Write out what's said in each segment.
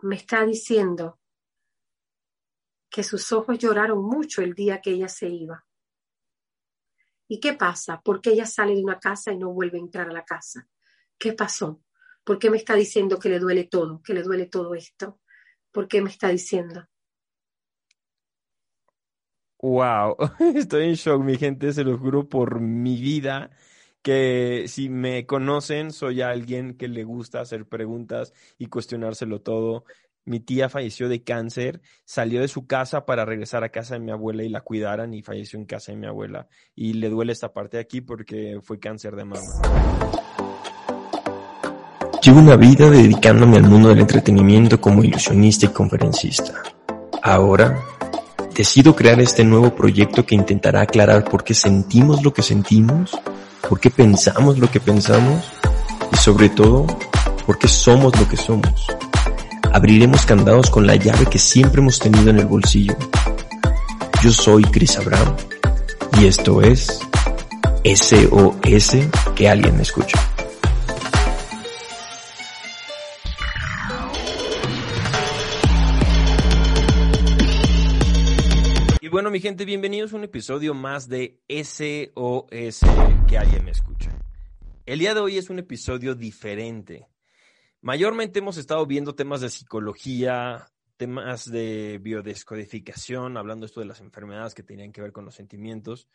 me está diciendo que sus ojos lloraron mucho el día que ella se iba. ¿Y qué pasa? ¿Por qué ella sale de una casa y no vuelve a entrar a la casa? ¿Qué pasó? ¿Por qué me está diciendo que le duele todo, que le duele todo esto? ¿Por qué me está diciendo? Wow, estoy en shock, mi gente, se lo juro por mi vida que si me conocen, soy alguien que le gusta hacer preguntas y cuestionárselo todo. Mi tía falleció de cáncer, salió de su casa para regresar a casa de mi abuela y la cuidaran y falleció en casa de mi abuela. Y le duele esta parte de aquí porque fue cáncer de mama. Llevo una vida dedicándome al mundo del entretenimiento como ilusionista y conferencista. Ahora decido crear este nuevo proyecto que intentará aclarar por qué sentimos lo que sentimos por qué pensamos lo que pensamos y sobre todo, por qué somos lo que somos. Abriremos candados con la llave que siempre hemos tenido en el bolsillo. Yo soy Chris Abraham y esto es SOS que alguien me escucha. Gente, bienvenidos a un episodio más de SOS que alguien me escucha. El día de hoy es un episodio diferente. Mayormente hemos estado viendo temas de psicología, temas de biodescodificación, hablando esto de las enfermedades que tenían que ver con los sentimientos.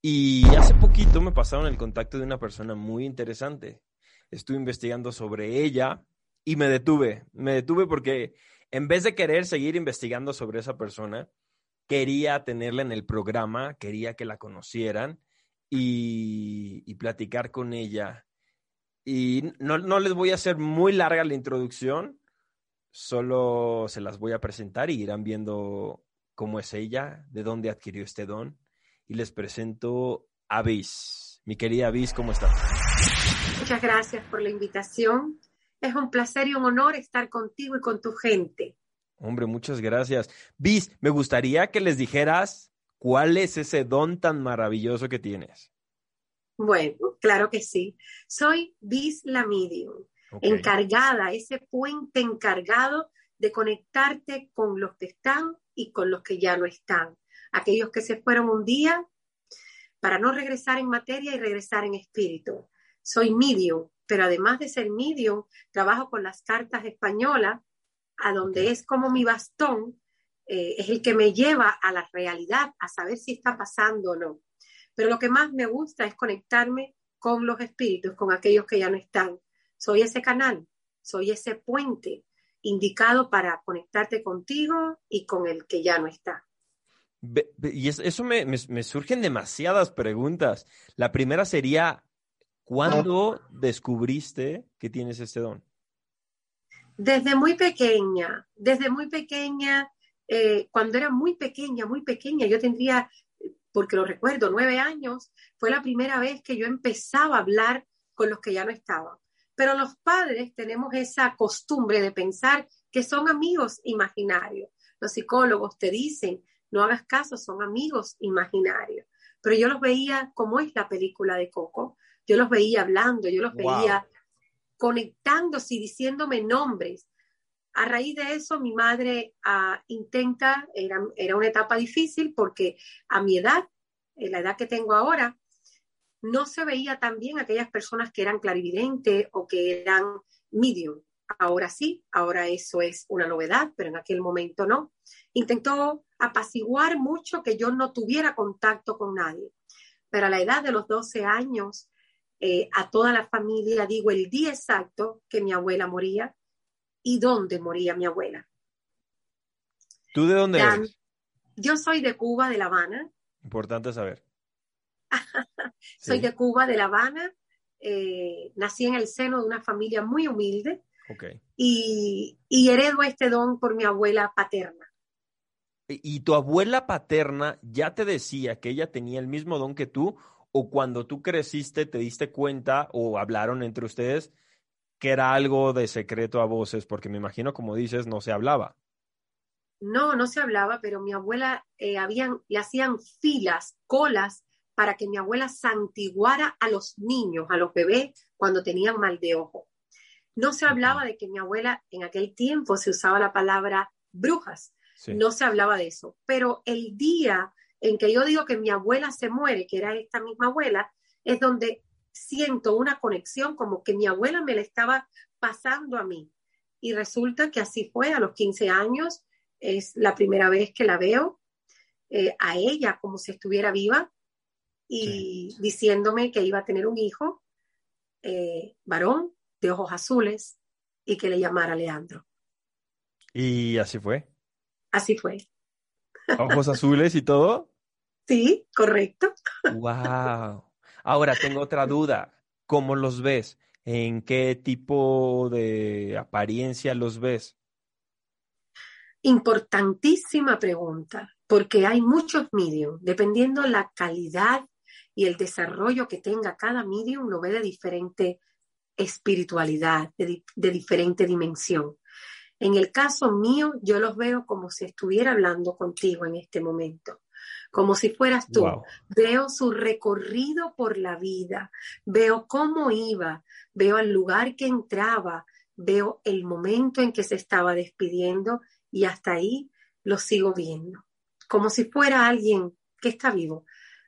Y hace poquito me pasaron el contacto de una persona muy interesante. Estuve investigando sobre ella y me detuve. Me detuve porque en vez de querer seguir investigando sobre esa persona, quería tenerla en el programa, quería que la conocieran y, platicar con ella. Y no, les voy a hacer muy larga la introducción, solo se las voy a presentar y irán viendo cómo es ella, de dónde adquirió este don. Y les presento a Bis. Mi querida Bis, ¿cómo estás? Muchas gracias por la invitación. Es un placer y un honor estar contigo y con tu gente. Hombre, muchas gracias. Bis, me gustaría que les dijeras cuál es ese don tan maravilloso que tienes. Bueno, claro que sí. Soy Bis la Medium, encargada, ese puente encargado de conectarte con los que están y con los que ya no están. Aquellos que se fueron un día para no regresar en materia y regresar en espíritu. Soy medium, pero además de ser medium, trabajo con las cartas españolas a donde es como mi bastón, eh, es el que me lleva a la realidad, a saber si está pasando o no. Pero lo que más me gusta es conectarme con los espíritus, con aquellos que ya no están. Soy ese canal, soy ese puente indicado para conectarte contigo y con el que ya no está. Y eso me, me surgen demasiadas preguntas. La primera sería, ¿cuándo descubriste que tienes este don? Desde muy pequeña, desde muy pequeña, eh, cuando era muy pequeña, muy pequeña, yo tendría, porque lo recuerdo, nueve años, fue la primera vez que yo empezaba a hablar con los que ya no estaban. Pero los padres tenemos esa costumbre de pensar que son amigos imaginarios. Los psicólogos te dicen, no hagas caso, son amigos imaginarios. Pero yo los veía como es la película de Coco. Yo los veía hablando, yo los veía conectándose y diciéndome nombres. A raíz de eso, mi madre ah, intenta, era, era, una etapa difícil porque a mi edad, en la edad que tengo ahora, no se veía tan bien aquellas personas que eran clarividentes o que eran medium. Ahora sí, ahora eso es una novedad, pero en aquel momento no. Intentó apaciguar mucho que yo no tuviera contacto con nadie. Pero a la edad de los 12 años, eh, a toda la familia, digo el día exacto que mi abuela moría y dónde moría mi abuela. ¿Tú de dónde eres? Yo soy de Cuba, de La Habana. Importante saber. soy de Cuba, de La Habana. Eh, nací en el seno de una familia muy humilde. Okay. Y, y heredo este don por mi abuela paterna. ¿Y tu abuela paterna ya te decía que ella tenía el mismo don que tú o cuando tú creciste te diste cuenta o hablaron entre ustedes que era algo de secreto a voces? Porque me imagino, como dices, no se hablaba. No, no se hablaba, pero mi abuela, eh, habían, le hacían filas, colas, para que mi abuela santiguara a los niños, a los bebés, cuando tenían mal de ojo. No se hablaba de que mi abuela en aquel tiempo se usaba la palabra brujas, no se hablaba de eso, pero el día en que yo digo que mi abuela se muere, que era esta misma abuela, es donde siento una conexión como que mi abuela me la estaba pasando a mí. Y resulta que así fue, a los 15 años, es la primera vez que la veo, eh, a ella como si estuviera viva y diciéndome que iba a tener un hijo eh, varón de ojos azules y que le llamara Leandro. ¿Y así fue? Así fue. ¿Ojos azules y todo? Sí, correcto. Wow. Ahora tengo otra duda. ¿Cómo los ves? ¿En qué tipo de apariencia los ves? Importantísima pregunta, porque hay muchos mediums, dependiendo la calidad y el desarrollo que tenga cada medium, lo ve de diferente espiritualidad, de, diferente dimensión. En el caso mío, yo los veo como si estuviera hablando contigo en este momento como si fueras tú. Veo su recorrido por la vida, veo cómo iba, veo el lugar que entraba, veo el momento en que se estaba despidiendo y hasta ahí lo sigo viendo, como si fuera alguien que está vivo.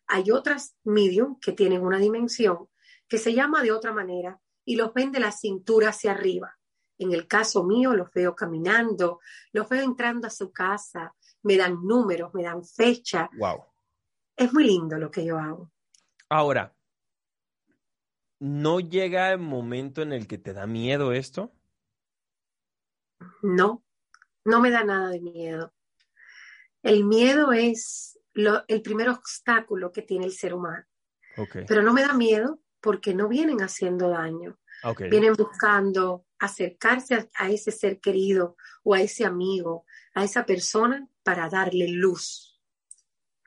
Hay otras medium que tienen una dimensión que se llama de otra manera y los ven de la cintura hacia arriba. En el caso mío, los veo caminando, los veo entrando a su casa, me dan números, me dan fecha. Wow. Es muy lindo lo que yo hago. Ahora, ¿no llega el momento en el que te da miedo esto? No, no me da nada de miedo. El miedo es el primer obstáculo que tiene el ser humano. Pero no me da miedo porque no vienen haciendo daño. Vienen buscando acercarse a, ese ser querido o a ese amigo, a esa persona para darle luz.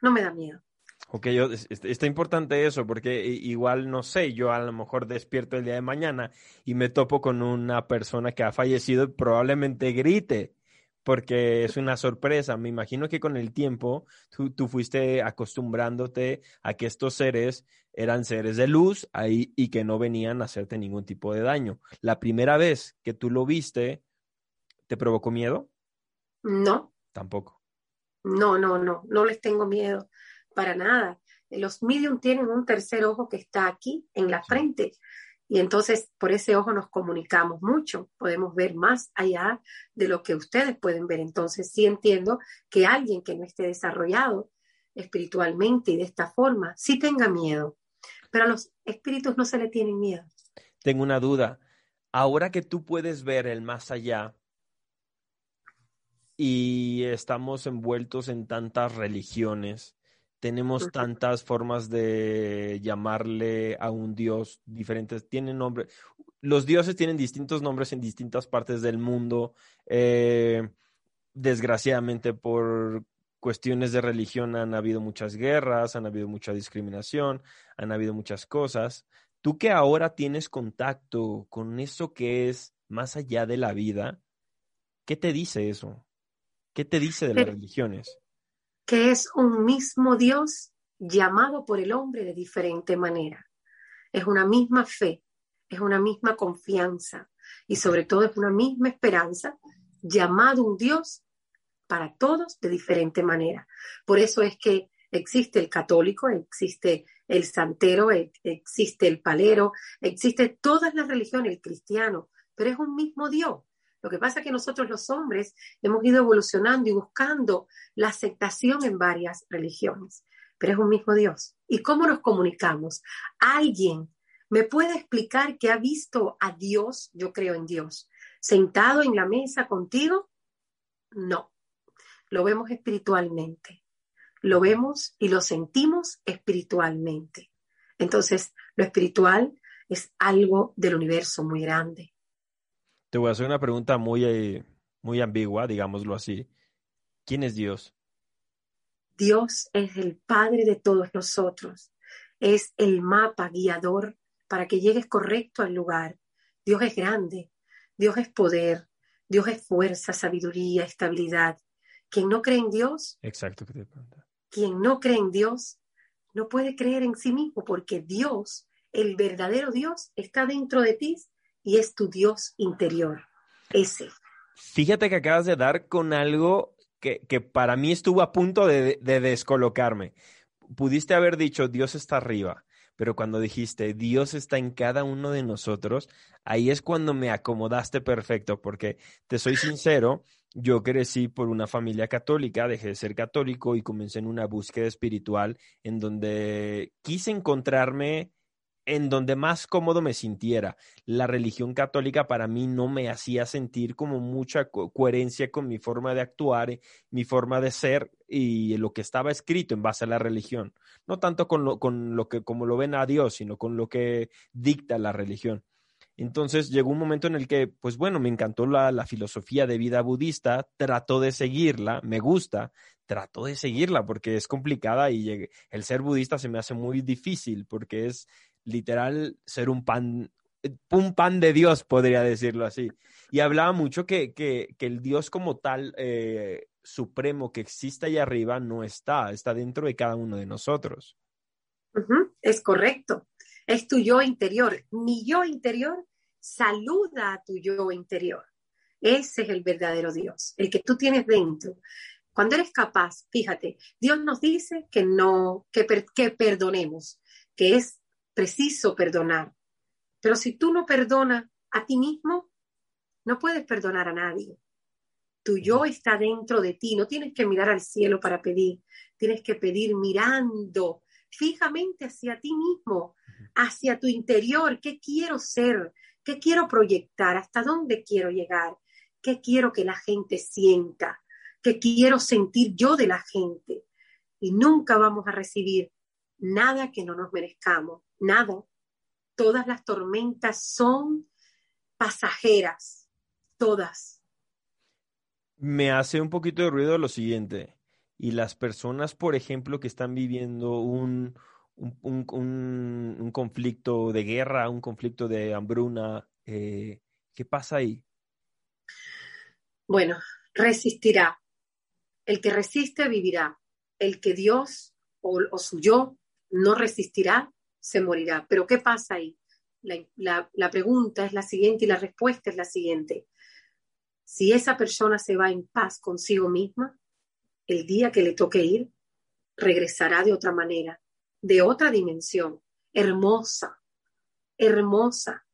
No me da miedo. Ok, yo, está importante eso, porque igual, no sé, yo a lo mejor despierto el día de mañana y me topo con una persona que ha fallecido y probablemente grite, porque es una sorpresa. Me imagino que con el tiempo tú, tú fuiste acostumbrándote a que estos seres eran seres de luz ahí, y que no venían a hacerte ningún tipo de daño. La primera vez que tú lo viste, ¿te provocó miedo? No. Tampoco. No, no, no, no les tengo miedo para nada. Los medium tienen un tercer ojo que está aquí en la frente y entonces por ese ojo nos comunicamos mucho, podemos ver más allá de lo que ustedes pueden ver. Entonces sí entiendo que alguien que no esté desarrollado espiritualmente y de esta forma sí tenga miedo, pero a los espíritus no se le tienen miedo. Tengo una duda. Ahora que tú puedes ver el más allá, y estamos envueltos en tantas religiones, tenemos tantas formas de llamarle a un dios diferentes, tienen nombre, los dioses tienen distintos nombres en distintas partes del mundo, eh, desgraciadamente por cuestiones de religión han habido muchas guerras, han habido mucha discriminación, han habido muchas cosas. Tú que ahora tienes contacto con eso que es más allá de la vida, ¿qué te dice eso? ¿Qué te dice de las religiones? Que es un mismo Dios llamado por el hombre de diferente manera. Es una misma fe, es una misma confianza y sobre todo es una misma esperanza llamado un Dios para todos de diferente manera. Por eso es que existe el católico, existe el santero, existe el palero, existe todas las religiones, el cristiano, pero es un mismo Dios. Lo que pasa es que nosotros los hombres hemos ido evolucionando y buscando la aceptación en varias religiones, pero es un mismo Dios. ¿Y cómo nos comunicamos? ¿Alguien me puede explicar que ha visto a Dios, yo creo en Dios, sentado en la mesa contigo? No, lo vemos espiritualmente, lo vemos y lo sentimos espiritualmente. Entonces, lo espiritual es algo del universo muy grande. Te voy a hacer una pregunta muy, eh, muy ambigua, digámoslo así. ¿Quién es Dios? Dios es el Padre de todos nosotros. Es el mapa guiador para que llegues correcto al lugar. Dios es grande. Dios es poder. Dios es fuerza, sabiduría, estabilidad. Quien no cree en Dios, Exacto, quien no cree en Dios, no puede creer en sí mismo porque Dios, el verdadero Dios, está dentro de ti y es tu Dios interior, ese. Fíjate que acabas de dar con algo que, que para mí estuvo a punto de, de descolocarme. Pudiste haber dicho, Dios está arriba, pero cuando dijiste, Dios está en cada uno de nosotros, ahí es cuando me acomodaste perfecto, porque te soy sincero, yo crecí por una familia católica, dejé de ser católico y comencé en una búsqueda espiritual en donde quise encontrarme en donde más cómodo me sintiera. La religión católica para mí no me hacía sentir como mucha coherencia con mi forma de actuar, mi forma de ser y lo que estaba escrito en base a la religión. No tanto con lo, con lo que como lo ven a Dios, sino con lo que dicta la religión. Entonces llegó un momento en el que, pues bueno, me encantó la, filosofía de vida budista, trato de seguirla, me gusta, trato de seguirla porque es complicada y el ser budista se me hace muy difícil porque es literal ser un pan, un pan de Dios, podría decirlo así. Y hablaba mucho que, que, que el Dios como tal, eh, supremo que existe allá arriba, no está, está dentro de cada uno de nosotros. Es correcto. Es tu yo interior. Mi yo interior saluda a tu yo interior. Ese es el verdadero Dios, el que tú tienes dentro. Cuando eres capaz, fíjate, Dios nos dice que no, que, que perdonemos, que es preciso perdonar. Pero si tú no perdonas a ti mismo, no puedes perdonar a nadie. Tu yo está dentro de ti, no tienes que mirar al cielo para pedir, tienes que pedir mirando fijamente hacia ti mismo, hacia tu interior, qué quiero ser, qué quiero proyectar, hasta dónde quiero llegar, qué quiero que la gente sienta, qué quiero sentir yo de la gente. Y nunca vamos a recibir nada que no nos merezcamos, nada. Todas las tormentas son pasajeras, todas. Me hace un poquito de ruido lo siguiente. Y las personas, por ejemplo, que están viviendo un, un, conflicto de guerra, un conflicto de hambruna, eh, ¿qué pasa ahí? Bueno, resistirá. El que resiste vivirá. El que Dios o, o su yo no resistirá, se morirá. Pero ¿qué pasa ahí? La, la, pregunta es la siguiente y la respuesta es la siguiente. Si esa persona se va en paz consigo misma, el día que le toque ir, regresará de otra manera, de otra dimensión, hermosa, hermosa.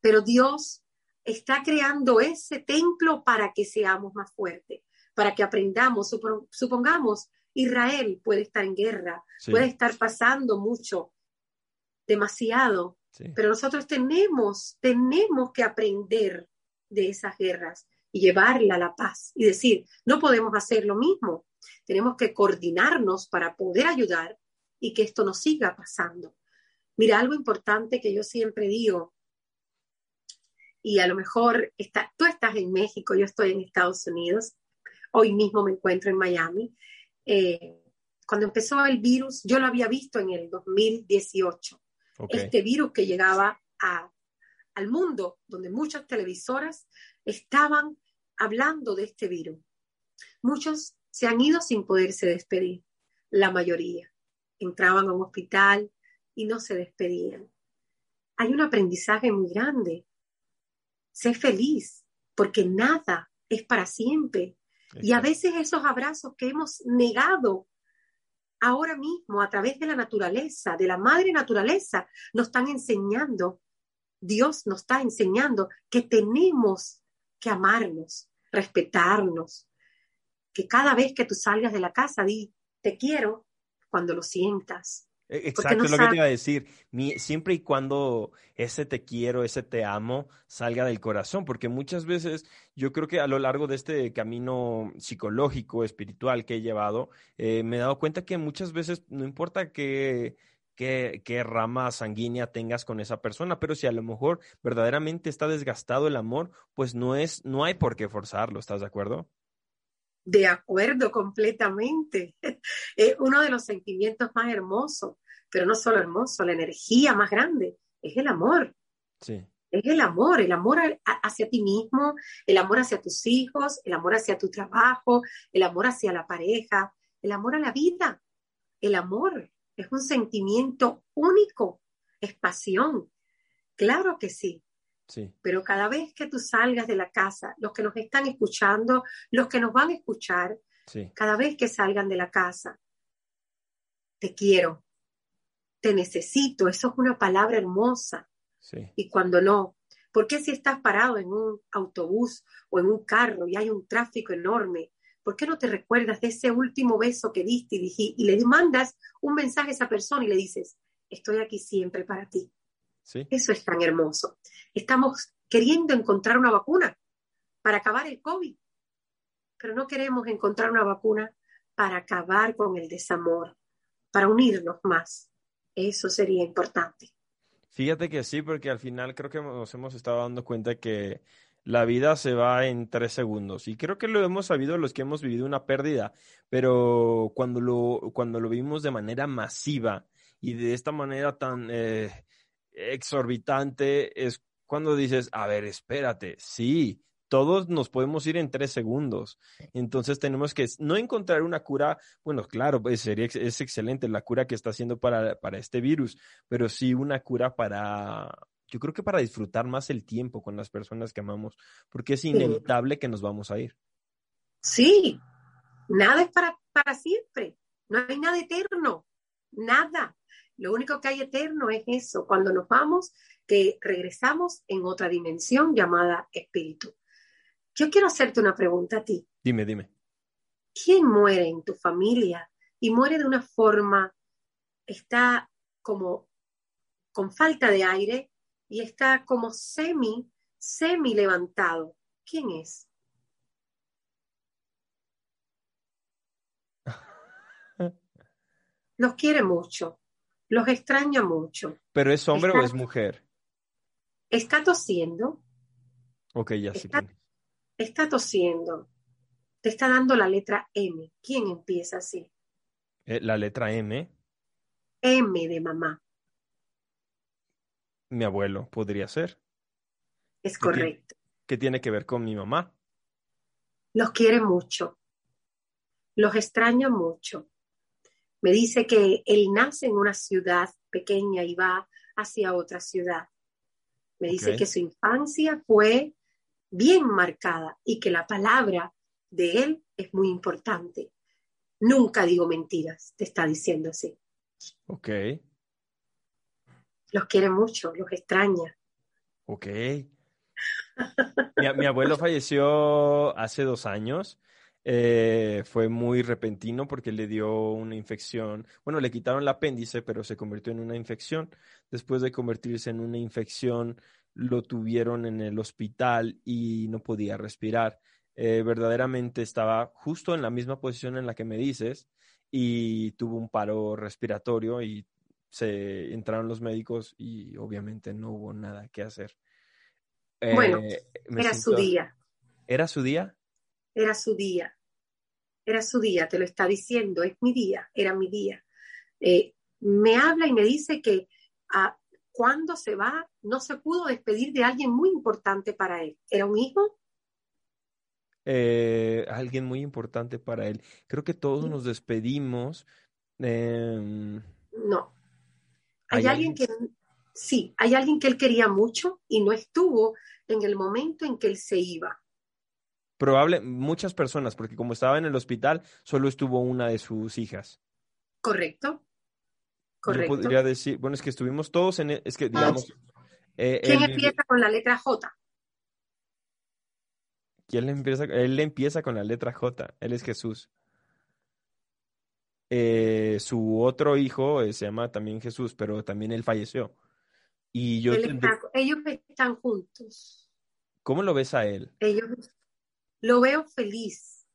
Pero Dios está creando ese templo para que seamos más fuertes, para que aprendamos, supongamos, Israel puede estar en guerra, puede estar pasando mucho, demasiado, pero nosotros tenemos, tenemos que aprender de esas guerras y llevarla a la paz y decir, no podemos hacer lo mismo, tenemos que coordinarnos para poder ayudar y que esto no siga pasando. Mira, algo importante que yo siempre digo, y a lo mejor está, tú estás en México, yo estoy en Estados Unidos, hoy mismo me encuentro en Miami. Eh, cuando empezó el virus, yo lo había visto en el 2018 este virus que llegaba al mundo, donde muchas televisoras estaban hablando de este virus. Muchos se han ido sin poderse despedir, la mayoría. Entraban a un hospital y no se despedían. Hay un aprendizaje muy grande. Sé feliz, porque nada es para siempre. Y a veces esos abrazos que hemos negado ahora mismo a través de la naturaleza, de la madre naturaleza, nos están enseñando, Dios nos está enseñando que tenemos que amarnos, respetarnos, que cada vez que tú salgas de la casa, di, te quiero cuando lo sientas, e, exacto, es lo que te iba a decir. siempre y cuando ese te quiero, ese te amo, salga del corazón, porque muchas veces yo creo que a lo largo de este camino psicológico, espiritual que he llevado, eh, me he dado cuenta que muchas veces no importa qué, qué, qué rama sanguínea tengas con esa persona, pero si a lo mejor verdaderamente está desgastado el amor, pues no es, no hay por qué forzarlo, ¿estás de acuerdo? De acuerdo, completamente. Es uno de los sentimientos más hermosos, pero no solo hermoso, la energía más grande es el amor. Sí. Es el amor, el amor hacia ti mismo, el amor hacia tus hijos, el amor hacia tu trabajo, el amor hacia la pareja, el amor a la vida. El amor es un sentimiento único, es pasión. Claro que sí. Sí. Pero cada vez que tú salgas de la casa, los que nos están escuchando, los que nos van a escuchar, Sí. cada vez que salgan de la casa, te quiero, te necesito, eso es una palabra hermosa. Sí. Y cuando no, ¿por qué si estás parado en un autobús o en un carro y hay un tráfico enorme, ¿por qué no te recuerdas de ese último beso que diste y, y le mandas un mensaje a esa persona y le dices, estoy aquí siempre para ti? Sí. Eso es tan hermoso. Estamos queriendo encontrar una vacuna para acabar el COVID, pero no queremos encontrar una vacuna para acabar con el desamor, para unirnos más. Eso sería importante. Fíjate que sí, porque al final creo que nos hemos estado dando cuenta que la vida se va en tres segundos. Y creo que lo hemos sabido los que hemos vivido una pérdida, pero cuando lo, cuando lo vivimos de manera masiva y de esta manera tan eh, exorbitante, es cuando dices, a ver, espérate, sí, todos nos podemos ir en tres segundos. Entonces tenemos que no encontrar una cura, bueno, claro, pues sería, es excelente la cura que está haciendo para, para este virus, pero sí una cura para, yo creo que para disfrutar más el tiempo con las personas que amamos, porque es inevitable que nos vamos a ir. Sí, nada es para, para siempre, no hay nada eterno, nada. Lo único que hay eterno es eso, cuando nos vamos, que regresamos en otra dimensión llamada espíritu. Yo quiero hacerte una pregunta a ti. Dime, dime. ¿Quién muere en tu familia y muere de una forma, está como con falta de aire y está como semi, semi levantado? ¿Quién es? Los quiere mucho, los extraña mucho. ¿Pero es hombre está, o es mujer? Está tosiendo. Ok, ya sé está, está tosiendo. Te está dando la letra M. ¿Quién empieza así? Eh, la letra M. M de mamá. Mi abuelo podría ser. Es correcto. ¿Qué tiene que ver con mi mamá? Los quiere mucho. Los extraña mucho. Me dice que él nace en una ciudad pequeña y va hacia otra ciudad. Me dice que su infancia fue bien marcada y que la palabra de él es muy importante. Nunca digo mentiras, te está diciendo así. Ok, Los quiere mucho, los extraña. ok. Mi, mi abuelo falleció hace dos años. Eh, fue muy repentino porque le dio una infección. Bueno, le quitaron el apéndice, pero se convirtió en una infección. Después de convertirse en una infección, lo tuvieron en el hospital y no podía respirar. Eh, verdaderamente estaba justo en la misma posición en la que me dices y tuvo un paro respiratorio y se entraron los médicos y obviamente no hubo nada que hacer. Eh, Bueno, me Era su día, ¿Era su día? era su día. Era su día, te lo está diciendo, es mi día, era mi día. Eh, me habla y me dice que ah, cuando se va no se pudo despedir de alguien muy importante para él. ¿Era un hijo? Eh, alguien muy importante para él. Creo que todos nos despedimos. em, No. Hay, ¿Hay alguien que, sí, hay alguien que él quería mucho y no estuvo en el momento en que él se iba. Probable, muchas personas, porque como estaba en el hospital, solo estuvo una de sus hijas. ¿Correcto? Yo Correcto. podría decir, bueno, es que estuvimos todos en, e- es que digamos, eh, ¿Quién él, empieza con la letra J? ¿quién empieza? Él empieza con la letra J, él es Jesús. Eh, su otro hijo eh, se llama también Jesús, pero también él falleció. Y yo Él tendré- está- ellos están juntos. ¿cómo lo ves a él? Ellos lo veo feliz,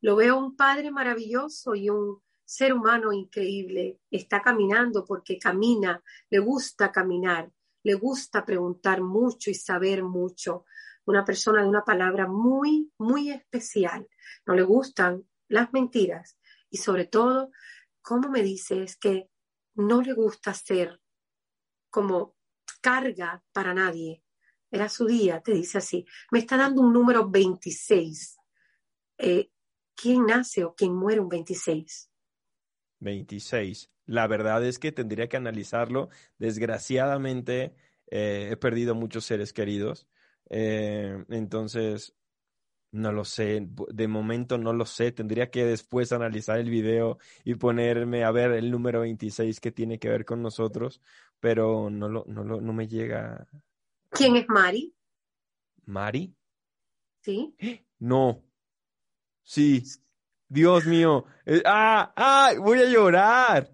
lo veo un padre maravilloso y un ser humano increíble. Está caminando porque camina, le gusta caminar, le gusta preguntar mucho y saber mucho. Una persona de una palabra muy, muy especial. No le gustan las mentiras y sobre todo, como me dice, es que no le gusta ser como carga para nadie. Era su día, te dice así. Me está dando un número 26. Eh, ¿Quién nace o quién muere un 26? 26. La verdad es que tendría que analizarlo. Desgraciadamente, eh, he perdido muchos seres queridos. Eh, entonces, no lo sé, de momento no lo sé. Tendría que después analizar el video y ponerme a ver el número 26 que tiene que ver con nosotros, pero no, lo, no, lo, no me llega. ¿Quién es Mari? ¿Mari? Sí. No. Sí. Dios mío. Eh, ¡Ah! ¡Ah! Voy a llorar.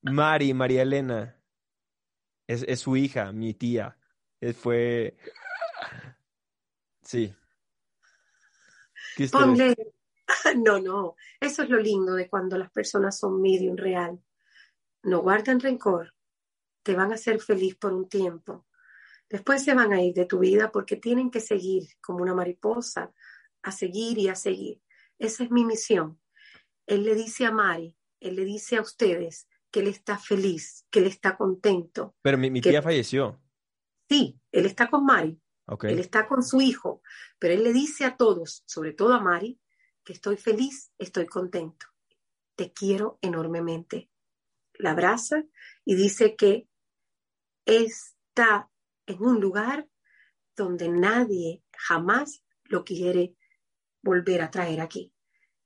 Mari, María Elena. Es, es su hija, mi tía. Eh, fue. Sí. Ponle. No, no. Eso es lo lindo de cuando las personas son medium real. No guardan rencor. Te van a hacer feliz por un tiempo. Después se van a ir de tu vida porque tienen que seguir como una mariposa, a seguir y a seguir. Esa es mi misión. Él le dice a Mari, él le dice a ustedes que él está feliz, que él está contento. Pero mi, tía falleció. Sí, él está con Mari. Él está con su hijo, pero él le dice a todos, sobre todo a Mari, que estoy feliz, estoy contento. Te quiero enormemente. La abraza y dice que está en un lugar donde nadie jamás lo quiere volver a traer aquí.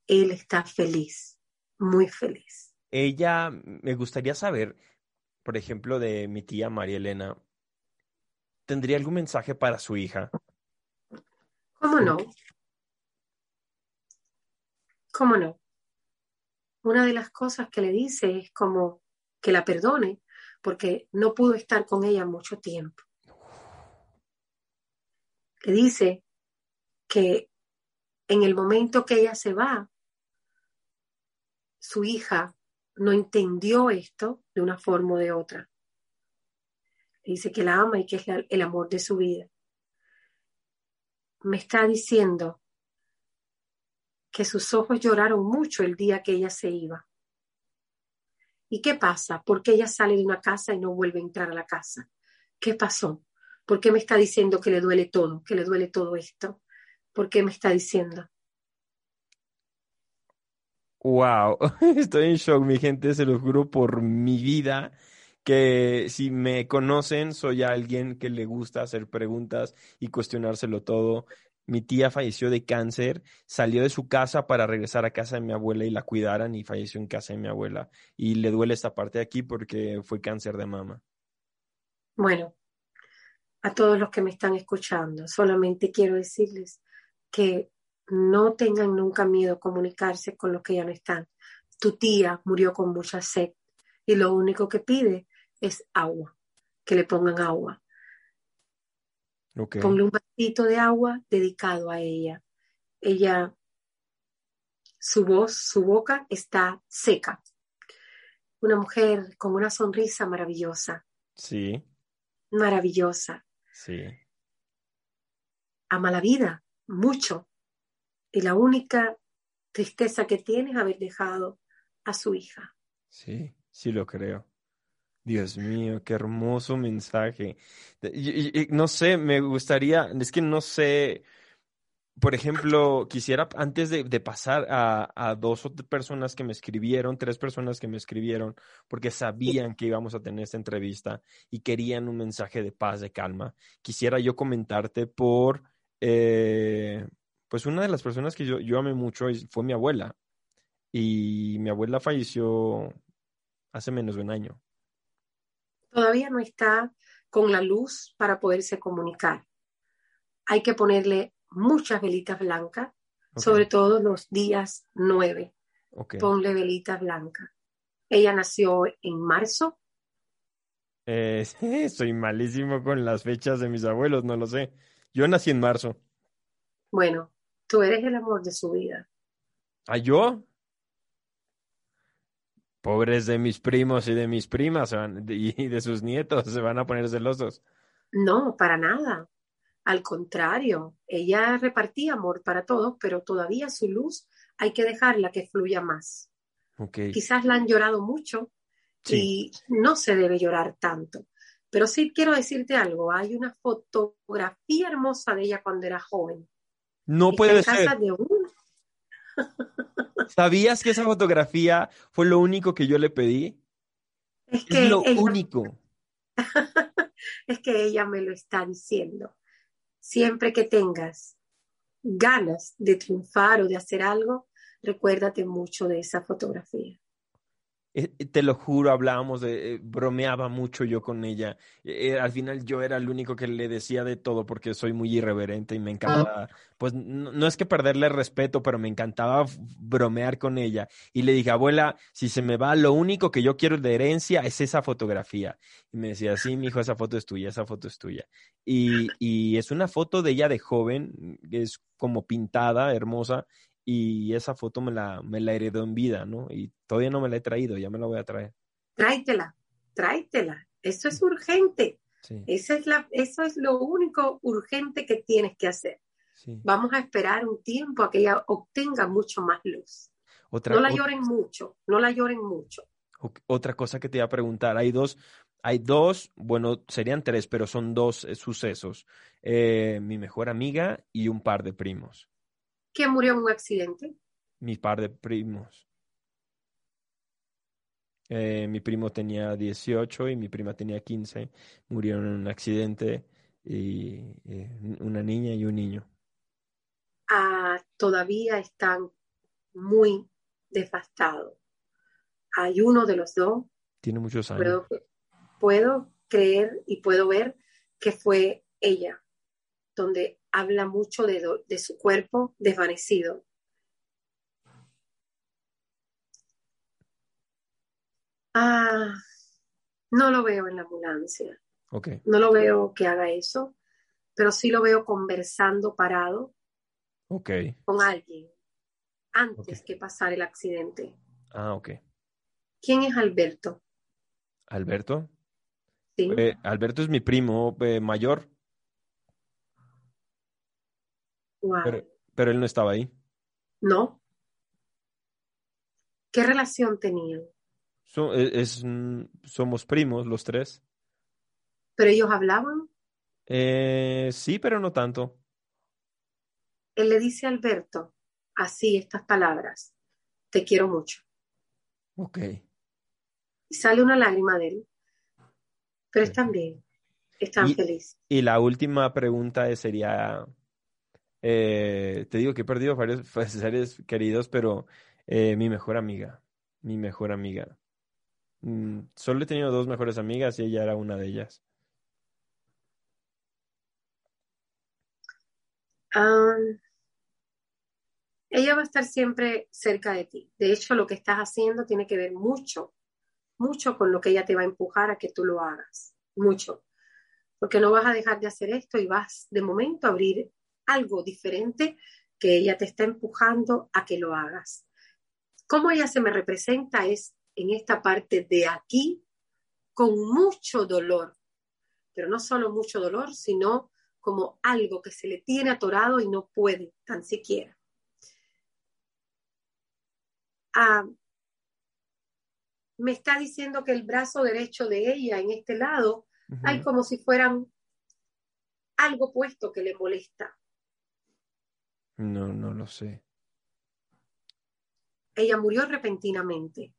Él está feliz, muy feliz. Ella, me gustaría saber, por ejemplo, de mi tía María Elena, ¿tendría algún mensaje para su hija? ¿Cómo no? ¿Cómo no? Una de las cosas que le dice es como que la perdone porque no pudo estar con ella mucho tiempo. Le dice que en el momento que ella se va, su hija no entendió esto de una forma o de otra. dice que la ama y que es el amor de su vida. Me está diciendo que sus ojos lloraron mucho el día que ella se iba. ¿Y qué pasa? ¿Por qué ella sale de una casa y no vuelve a entrar a la casa? ¿Qué pasó? ¿Por qué me está diciendo que le duele todo, que le duele todo esto? ¿Por qué me está diciendo? Wow, estoy en shock, mi gente, se los juro por mi vida que si me conocen, soy alguien que le gusta hacer preguntas y cuestionárselo todo. Mi tía falleció de cáncer, salió de su casa para regresar a casa de mi abuela y la cuidaran y falleció en casa de mi abuela. Y le duele esta parte de aquí porque fue cáncer de mama. Bueno, a todos los que me están escuchando, solamente quiero decirles que no tengan nunca miedo a comunicarse con los que ya no están. Tu tía murió con mucha sed y lo único que pide es agua, que le pongan agua. Ponle un vasito de agua dedicado a ella. Ella, su voz, su boca está seca. Una mujer con una sonrisa maravillosa. Sí. Maravillosa. Sí. Ama la vida, mucho. Y la única tristeza que tiene es haber dejado a su hija. Sí, sí lo creo. Dios mío, qué hermoso mensaje. no sé, me gustaría, es que no sé, por ejemplo, quisiera antes de, pasar a, a, dos o tres personas que me escribieron, tres personas que me escribieron, porque sabían que íbamos a tener esta entrevista y querían un mensaje de paz, de calma. Quisiera yo comentarte por, eh, pues una de las personas que yo, yo amé mucho fue mi abuela. Y mi abuela falleció hace menos de un año. Todavía no está con la luz para poderse comunicar. Hay que ponerle muchas velitas blancas, sobre todo los días nueve. Ponle velitas blancas. Ella nació en marzo. Eh, soy malísimo con las fechas de mis abuelos, no lo sé. Yo nací en marzo. Bueno, Tú eres el amor de su vida. ¿A yo? Pobres de mis primos y de mis primas y de sus nietos se van a poner celosos. No, para nada. Al contrario, ella repartía amor para todos, pero todavía su luz hay que dejarla que fluya más. Okay. Quizás la han llorado mucho y no se debe llorar tanto. Pero sí quiero decirte algo, hay una fotografía hermosa de ella cuando era joven. No puede ser. ¿Sabías que esa fotografía fue lo único que yo le pedí? Es, que lo único. es que ella me lo está diciendo. Siempre que tengas ganas de triunfar o de hacer algo, recuérdate mucho de esa fotografía. Eh, eh, te lo juro, hablábamos de, eh, bromeaba mucho yo con ella. al final yo era el único que le decía de todo porque soy muy irreverente y me encantaba, pues no, es que perderle respeto, pero me encantaba bromear con ella. Y le dije, abuela, si se me va, lo único que yo quiero de herencia es esa fotografía. Y me decía, sí, mi hijo, esa foto es tuya, esa foto es tuya. Y, y es una foto de ella de joven, es como pintada, hermosa, y esa foto me la, me la heredó en vida, ¿no? Y todavía no me la he traído, ya me la voy a traer. Tráetela, tráetela. Eso es urgente. Esa es la, eso es lo único urgente que tienes que hacer. Vamos a esperar un tiempo a que ella obtenga mucho más luz. no la lloren mucho, no la lloren mucho. Otra cosa que te iba a preguntar, hay dos, hay dos, bueno, serían tres, pero son dos eh, sucesos. Eh, mi mejor amiga y un par de primos. ¿Quién murió en un accidente? Mi par de primos. Eh, mi primo tenía 18 y mi prima tenía 15. Murieron en un accidente y eh, una niña y un niño. Ah, todavía están muy devastados. Hay uno de los dos. Tiene muchos años. puedo creer y puedo ver que fue ella, donde habla mucho de, su cuerpo desvanecido. Ah, no lo veo en la ambulancia. Okay. No lo veo que haga eso, pero sí lo veo conversando parado okay. con alguien antes que pasar el accidente. Ah, ok. ¿Quién es Alberto? ¿Alberto? Sí. Eh, Alberto es mi primo eh, mayor. Pero, él no estaba ahí. No. ¿Qué relación tenían? E, es, somos primos los tres. ¿Pero ellos hablaban? Eh, sí, pero no tanto. Él le dice a Alberto así estas palabras. Te quiero mucho. Ok. Y sale una lágrima de él. Pero están bien. Están felices. Y la última pregunta sería, eh, te digo que he perdido varios seres queridos, pero eh, mi mejor amiga, mi mejor amiga. Mm, solo he tenido dos mejores amigas y ella era una de ellas. ella va a estar siempre cerca de ti. De hecho, lo que estás haciendo tiene que ver mucho, mucho con lo que ella te va a empujar a que tú lo hagas. Mucho. Porque no vas a dejar de hacer esto y vas de momento a abrir algo diferente que ella te está empujando a que lo hagas. Cómo ella se me representa es en esta parte de aquí con mucho dolor, pero no solo mucho dolor, sino como algo que se le tiene atorado y no puede tan siquiera. Ah, me está diciendo que el brazo derecho de ella en este lado hay como si fueran algo puesto que le molesta. No, no lo sé. Ella murió repentinamente.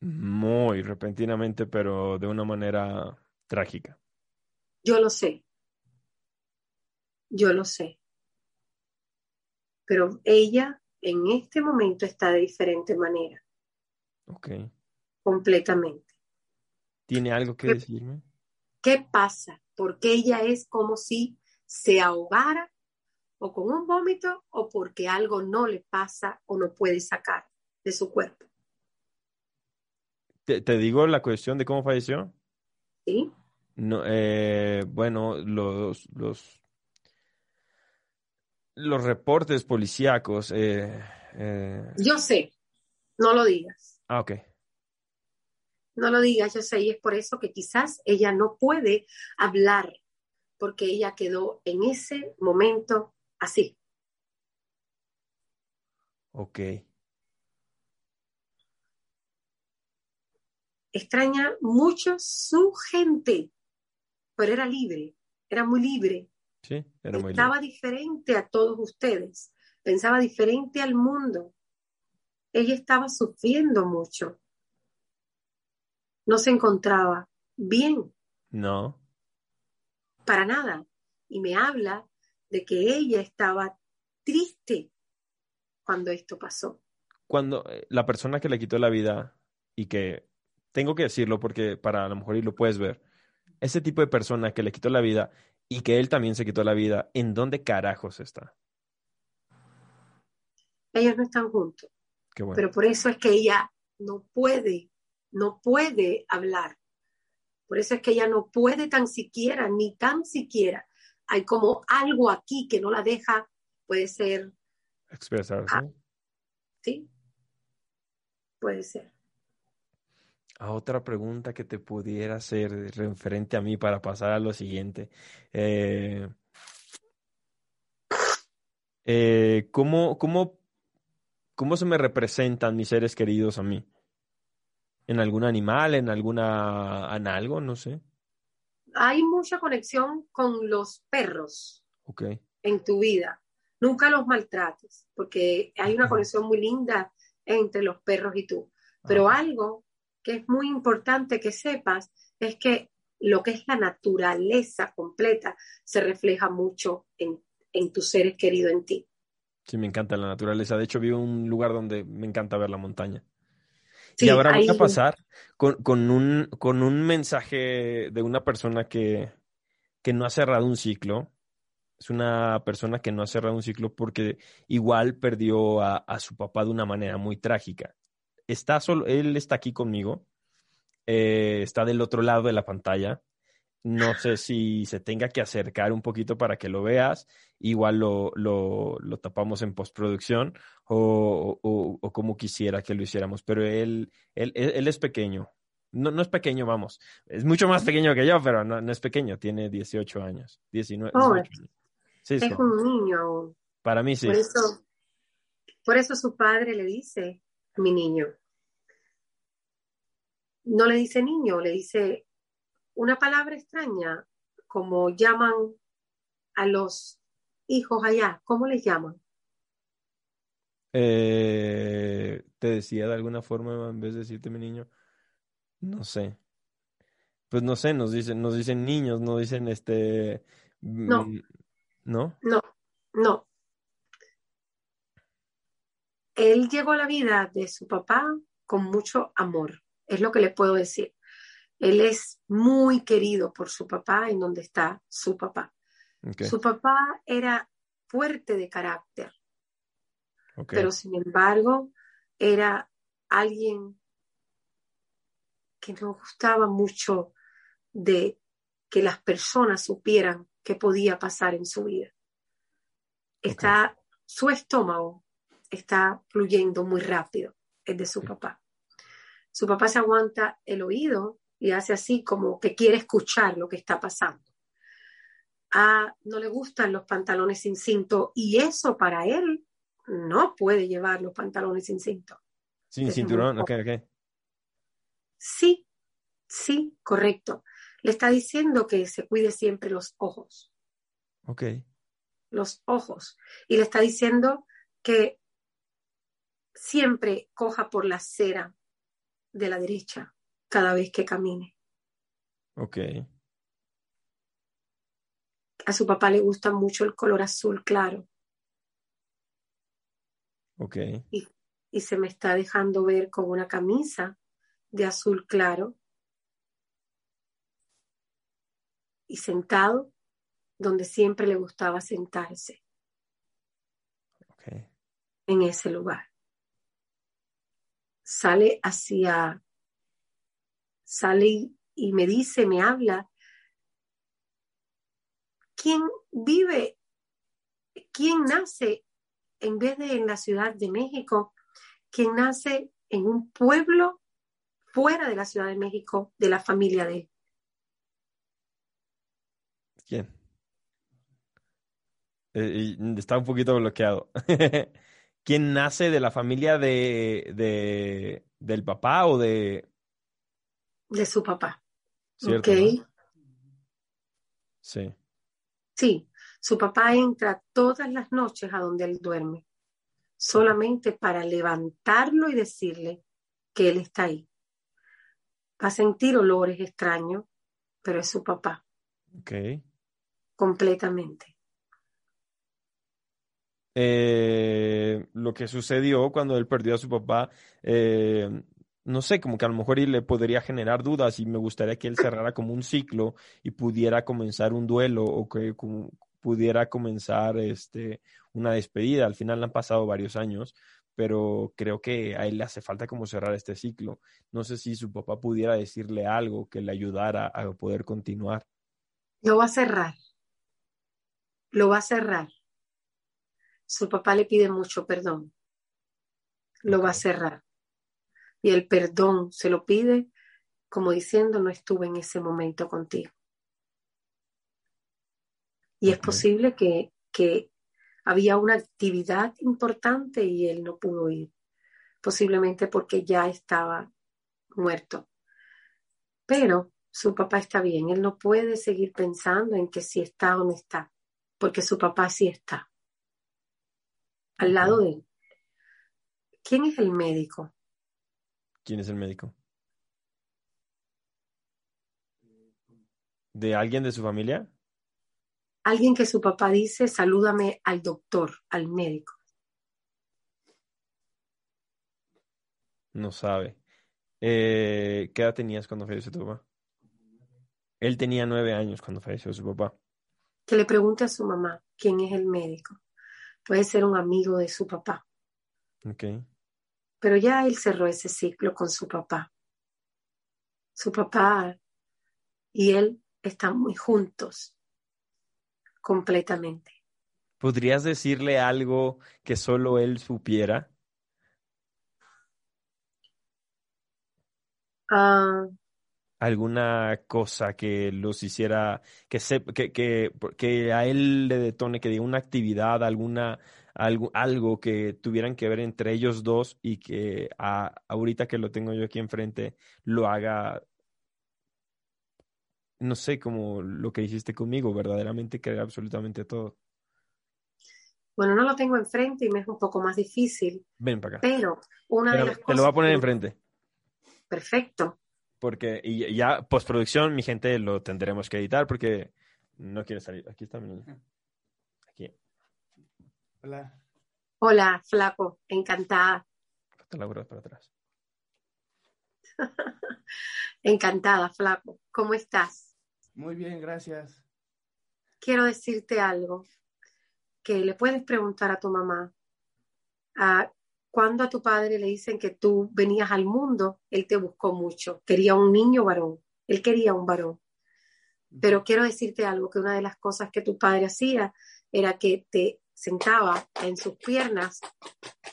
Muy repentinamente, pero de una manera trágica. Yo lo sé. Yo lo sé. Pero ella en este momento está de diferente manera. Ok. Completamente. ¿Tiene algo que decirme? ¿Qué pasa? Porque ella es como si se ahogara o con un vómito o porque algo no le pasa o no puede sacar de su cuerpo. ¿Te, digo la cuestión de cómo falleció? Sí. No, eh, bueno, los, los, los reportes policíacos. Eh, eh, yo sé, no lo digas. Ah, ok. No lo digas, yo sé, y es por eso que quizás ella no puede hablar, porque ella quedó en ese momento así. Ok. Extraña mucho su gente, pero era libre, era muy libre. Sí, era muy Estaba diferente a todos ustedes, pensaba diferente al mundo. Ella estaba sufriendo mucho. No se encontraba bien. No. para nada. Y me habla de que ella estaba triste cuando esto pasó. Cuando eh, la persona que le quitó la vida y que, tengo que decirlo porque para a lo mejor y lo puedes ver, ese tipo de persona que le quitó la vida y que él también se quitó la vida, ¿en dónde carajos está? Ellos no están juntos. Pero por eso es que ella no puede, no puede hablar. Por eso es que ella no puede tan siquiera, ni tan siquiera. Hay como algo aquí que no la deja, puede ser. Expresarse. Ah, sí, puede ser. A otra pregunta que te pudiera hacer referente a mí para pasar a lo siguiente. Eh, eh, ¿cómo, cómo, cómo se me representan mis seres queridos a mí? ¿En algún animal, en alguna, en algo, no sé? Hay mucha conexión con los perros okay. en tu vida. Nunca los maltrates, porque hay una conexión muy linda entre los perros y tú. Pero algo que es muy importante que sepas es que lo que es la naturaleza completa se refleja mucho en, tus seres queridos en ti. Sí, me encanta la naturaleza. De hecho, vivo en un lugar donde me encanta ver la montaña. Y ahora voy a pasar con, un, con un mensaje de una persona que, que no ha cerrado un ciclo. Es una persona que no ha cerrado un ciclo porque igual perdió a, a su papá de una manera muy trágica está solo, él está aquí conmigo, eh, está del otro lado de la pantalla. No sé si se tenga que acercar un poquito para que lo veas. Igual lo, lo, tapamos en postproducción o, o, como quisiera que lo hiciéramos. Pero él, él, él es pequeño. No, no es pequeño, vamos. Es mucho más pequeño que yo, pero no, es pequeño. Tiene 18 años. 19, es un niño. Para mí sí. Por eso, por eso su padre le dice, mi niño no le dice niño, le dice una palabra extraña, como llaman a los hijos allá. ¿Cómo les llaman? Eh, te decía de alguna forma, en vez de decirte mi niño, no sé. Pues no sé, nos dicen, nos dicen niños, no dicen este. No. Mm, ¿No? No, no. Él llegó a la vida de su papá con mucho amor es lo que le puedo decir. Él es muy querido por su papá en donde está su papá. Su papá era fuerte de carácter, pero sin embargo era alguien que no gustaba mucho de que las personas supieran qué podía pasar en su vida. Está, su estómago está fluyendo muy rápido, es de su papá. Su papá se aguanta el oído y hace así como que quiere escuchar lo que está pasando. Ah, no le gustan los pantalones sin cinto y eso para él no puede llevar los pantalones sin cinto. Sin cinturón, ok, ok. Sí, sí, correcto. Le está diciendo que se cuide siempre los ojos. Ok. Los ojos. Y le está diciendo que siempre coja por la cera de la derecha cada vez que camine. Ok. A su papá le gusta mucho el color azul claro. Ok. Y, y se me está dejando ver con una camisa de azul claro y sentado donde siempre le gustaba sentarse. Okay. En ese lugar sale hacia, sale y me dice, me habla, ¿quién vive, quién nace en vez de en la Ciudad de México, quién nace en un pueblo fuera de la Ciudad de México, de la familia de? ¿Quién? Eh, está un poquito bloqueado. ¿Quién nace de la familia de, de, del papá o de... De su papá. ¿Cierto, Sí. Sí, su papá entra todas las noches a donde él duerme, solamente para levantarlo y decirle que él está ahí. Va a sentir olores extraños, pero es su papá. Ok. completamente. Eh, lo que sucedió cuando él perdió a su papá, eh, no sé, como que a lo mejor le podría generar dudas y me gustaría que él cerrara como un ciclo y pudiera comenzar un duelo o que pudiera comenzar este, una despedida. Al final han pasado varios años, pero creo que a él le hace falta como cerrar este ciclo. No sé si su papá pudiera decirle algo que le ayudara a poder continuar. Lo va a cerrar. Lo va a cerrar. Su papá le pide mucho perdón. Lo va a cerrar. Y el perdón se lo pide como diciendo, no estuve en ese momento contigo. Y es posible que, que había una actividad importante y él no pudo ir, posiblemente porque ya estaba muerto. Pero su papá está bien, él no puede seguir pensando en que si está o no está, porque su papá sí está al lado de él. ¿Quién es el médico? ¿Quién es el médico? ¿De alguien de su familia? Alguien que su papá dice, salúdame al doctor, al médico. No sabe. Eh, ¿Qué edad tenías cuando falleció tu papá? Él tenía nueve años cuando falleció su papá. Que le pregunte a su mamá quién es el médico. Puede ser un amigo de su papá. Ok. Pero ya él cerró ese ciclo con su papá. Su papá y él están muy juntos, completamente. ¿Podrías decirle algo que solo él supiera? Ah, alguna cosa que los hiciera, que, se, que, que, que, a él le detone, que diga una actividad, alguna, algo, algo que tuvieran que ver entre ellos dos y que a, ahorita que lo tengo yo aquí enfrente lo haga, no sé, como lo que hiciste conmigo, verdaderamente creer absolutamente todo. Bueno, no lo tengo enfrente y me es un poco más difícil. Ven para acá. Pero una de las Te lo voy a poner enfrente. Perfecto porque y ya postproducción, mi gente, lo tendremos que editar porque no quiere salir. Aquí está mi niño. Hola. Hola, flaco, encantada. La para atrás. encantada, flaco. ¿Cómo estás? Muy bien, gracias. Quiero decirte algo que le puedes preguntar a tu mamá. A cuando a tu padre le dicen que tú venías al mundo, él te buscó mucho. Quería un niño varón. Él quería un varón. Pero quiero decirte algo, que una de las cosas que tu padre hacía era que te sentaba en sus piernas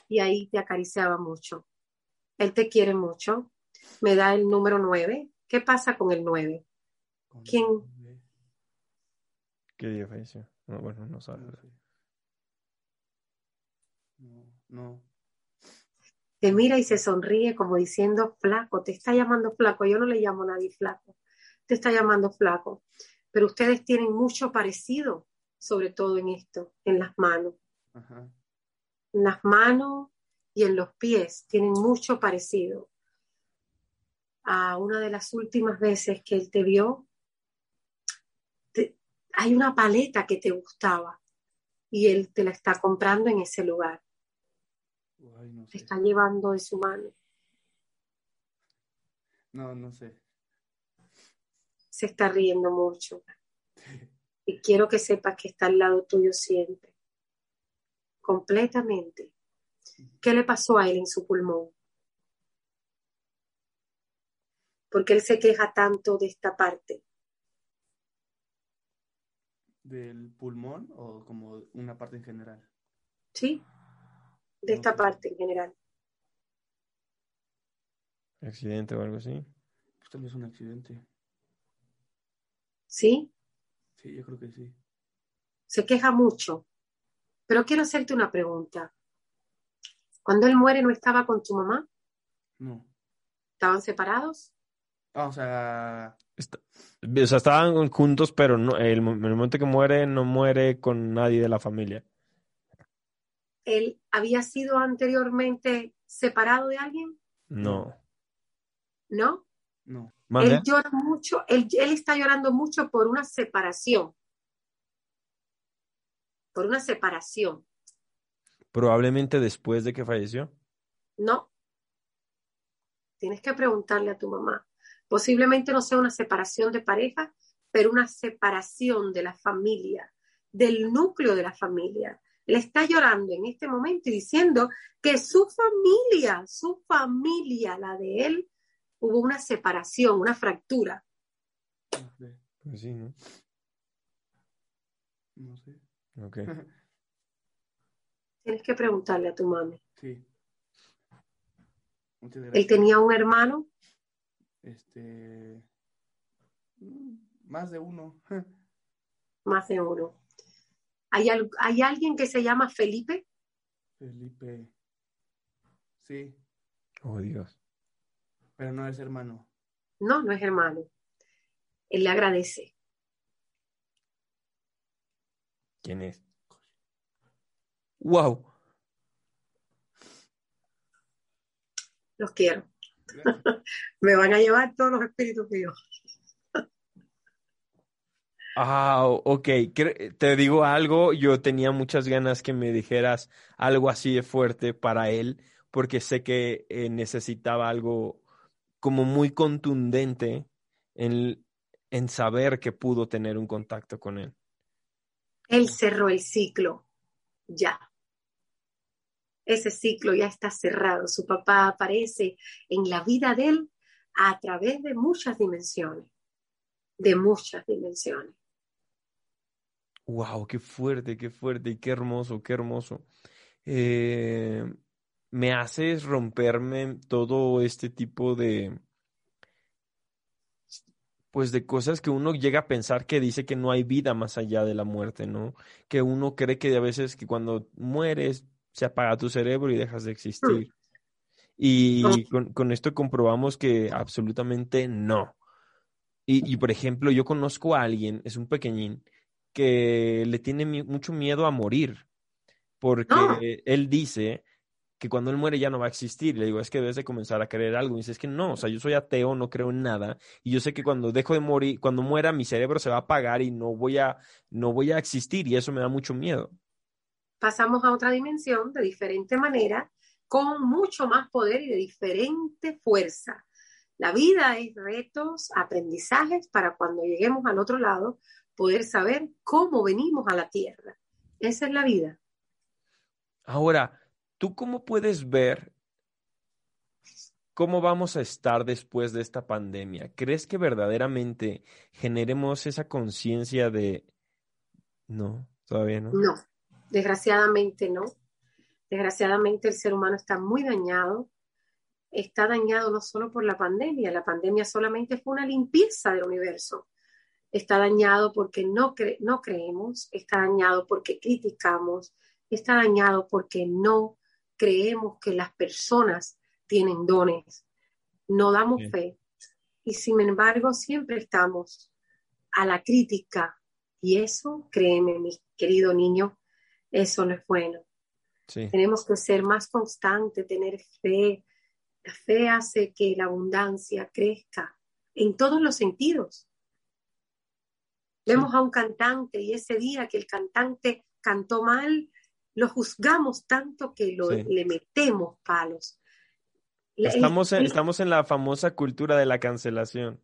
y ahí te acariciaba mucho. Él te quiere mucho. Me da el número nueve. ¿Qué pasa con el nueve? ¿Quién? ¿Qué día falleció? No, bueno, no sabe. No, no te mira y se sonríe como diciendo flaco, te está llamando flaco, yo no le llamo a nadie flaco, te está llamando flaco, pero ustedes tienen mucho parecido, sobre todo en esto, en las manos. En las manos y en los pies tienen mucho parecido. A una de las últimas veces que él te vio, hay una paleta que te gustaba y él te la está comprando en ese lugar se está llevando de su mano. No, no sé. Se está riendo mucho. Y quiero que sepas que está al lado tuyo siempre. Completamente. ¿Qué le pasó a él en su pulmón? Porque él se queja tanto de esta parte. ¿Del pulmón o como una parte en general? Sí, de esta parte en general. ¿Accidente o algo así? Pues tal vez un accidente. ¿Sí? Sí, yo creo que sí. Se queja mucho. Pero quiero hacerte una pregunta. Cuando él muere, ¿no estaba con tu mamá? No. ¿Estaban separados? Ah, o sea... o sea, estaban juntos, pero no, el, el momento que muere, no muere con nadie de la familia él había sido anteriormente separado de alguien? No. ¿No? No. Él llora mucho, él, está llorando mucho por una separación. por una separación. Probablemente después de que falleció. No. Tienes que preguntarle a tu mamá. Posiblemente no sea una separación de pareja, pero una separación de la familia, del núcleo de la familia. Le está llorando en este momento y diciendo que su familia, su familia, la de él, hubo una separación, una fractura. Pues sí, ¿no? No sé. Ok. Tienes que preguntarle a tu mami. Sí. Muchas Él tenía un hermano, Este. mm, Más de uno. más de uno. ¿Hay, al- ¿Hay alguien que se llama Felipe? Felipe. Sí, Oh, Dios. Pero no es hermano. No, no es hermano. Él le agradece. ¿Quién es? ¡Wow! Los quiero. Me van a llevar todos los espíritus míos. Ah, ok. Te digo algo, yo tenía muchas ganas que me dijeras algo así de fuerte para él, porque sé que eh, necesitaba algo como muy contundente en, en saber que pudo tener un contacto con él. Él cerró el ciclo. Ya. Ese ciclo ya está cerrado. Su papá aparece en la vida de él a través de muchas dimensiones. De muchas dimensiones. Wow, qué fuerte, qué fuerte y qué hermoso, qué hermoso. Eh, me haces romperme todo este tipo de, pues de cosas que uno llega a pensar que dice que no hay vida más allá de la muerte, ¿no? Que uno cree que a veces que cuando mueres se apaga tu cerebro y dejas de existir. Y No. con, con esto comprobamos que absolutamente no. Y, y, por ejemplo, yo conozco a alguien, es un pequeñín, que le tiene mucho miedo a morir, porque No. él dice que cuando él muere ya no va a existir. Y le digo, es que debes de comenzar a creer algo. Y dice, es que no, o sea, yo soy ateo, no creo en nada. Y yo sé que cuando dejo de morir, cuando muera, mi cerebro se va a apagar y no voy a, no voy a existir. Y eso me da mucho miedo. Pasamos a otra dimensión de diferente manera, con mucho más poder y de diferente fuerza. La vida es retos, aprendizajes para cuando lleguemos al otro lado poder saber cómo venimos a la tierra. Esa es la vida. Ahora, ¿tú cómo puedes ver cómo vamos a estar después de esta pandemia? ¿Crees que verdaderamente generemos esa conciencia de... No, todavía no. No, desgraciadamente no. Desgraciadamente el ser humano está muy dañado. Está dañado no solo por la pandemia, la pandemia solamente fue una limpieza del universo. Está dañado porque no, cre- no creemos, está dañado porque criticamos, está dañado porque no creemos que las personas tienen dones, no damos fe. Y sin embargo, siempre estamos a la crítica. Y eso, créeme, mi querido niño, eso no es bueno. Sí, Tenemos que ser más constantes, tener fe. La fe hace que la abundancia crezca en todos los sentidos. Vemos a un cantante y ese día que el cantante cantó mal, lo juzgamos tanto que lo- Sí. le metemos palos. Estamos en, estamos en la famosa cultura de la cancelación.